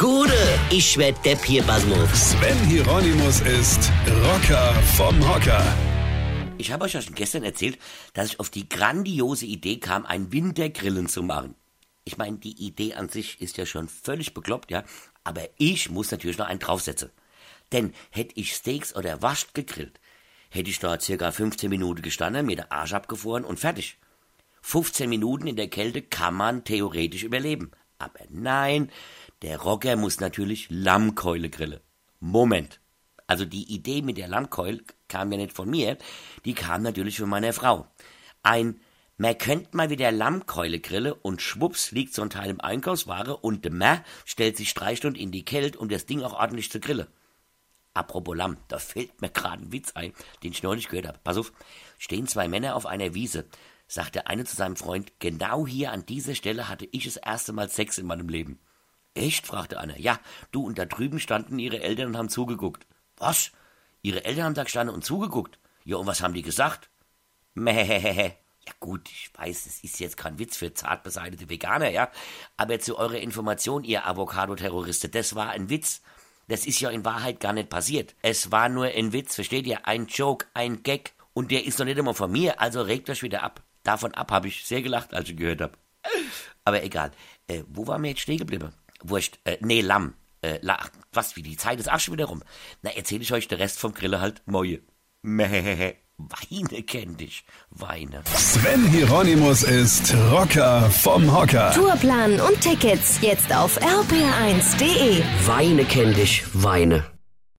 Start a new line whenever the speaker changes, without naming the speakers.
Gude, ich werd Depp hier, Basmus.
Sven Hieronymus ist Rocker vom Hocker.
Ich habe euch ja schon gestern erzählt, dass ich auf die grandiose Idee kam, ein Wintergrillen zu machen. Ich meine, die Idee an sich ist ja schon völlig bekloppt, ja, aber ich muss natürlich noch einen draufsetzen. Denn hätte ich Steaks oder Wascht gegrillt, hätte ich da circa 15 Minuten gestanden, mir den Arsch abgefroren und fertig. 15 Minuten in der Kälte kann man theoretisch überleben. Aber nein, der Rocker muss natürlich Lammkeule grillen. Moment. Also die Idee mit der Lammkeule kam ja nicht von mir, die kam natürlich von meiner Frau. Ein man könnt mal wieder Lammkeule grille und schwupps liegt so ein Teil im Einkaufsware und der Mer stellt sich drei Stunden in die Kälte, um das Ding auch ordentlich zu grillen. Apropos Lamm, da fällt mir gerade ein Witz ein, den ich neulich gehört habe. Pass auf, stehen zwei Männer auf einer Wiese, sagt der eine zu seinem Freund, genau hier an dieser Stelle hatte ich das erste Mal Sex in meinem Leben. Echt? fragte einer. Ja, du, und da drüben standen ihre Eltern und haben zugeguckt. Was? Ihre Eltern haben da gestanden und zugeguckt? Ja, und was haben die gesagt? Mähehehe. Ja gut, ich weiß, es ist jetzt kein Witz für zart beseitete Veganer, ja. Aber zu eurer Information, ihr Avocado-Terroriste, das war ein Witz. Das ist ja in Wahrheit gar nicht passiert. Es war nur ein Witz, versteht ihr? Ein Joke, ein Gag. Und der ist noch nicht immer von mir, also regt euch wieder ab. Davon ab habe ich sehr gelacht, als ich gehört habe. Aber egal. Äh, wo waren wir jetzt stehen geblieben? Wurscht, äh, nee, Lamm. Äh, la, was, wie die Zeit ist auch schon wieder rum. Na, erzähl ich euch den Rest vom Grille halt Moje. Mähehehe. Weine kenn dich. Weine.
Sven Hieronymus ist Rocker vom Hocker.
Tourplan und Tickets jetzt auf rpr1.de.
Weine kenn dich. Weine.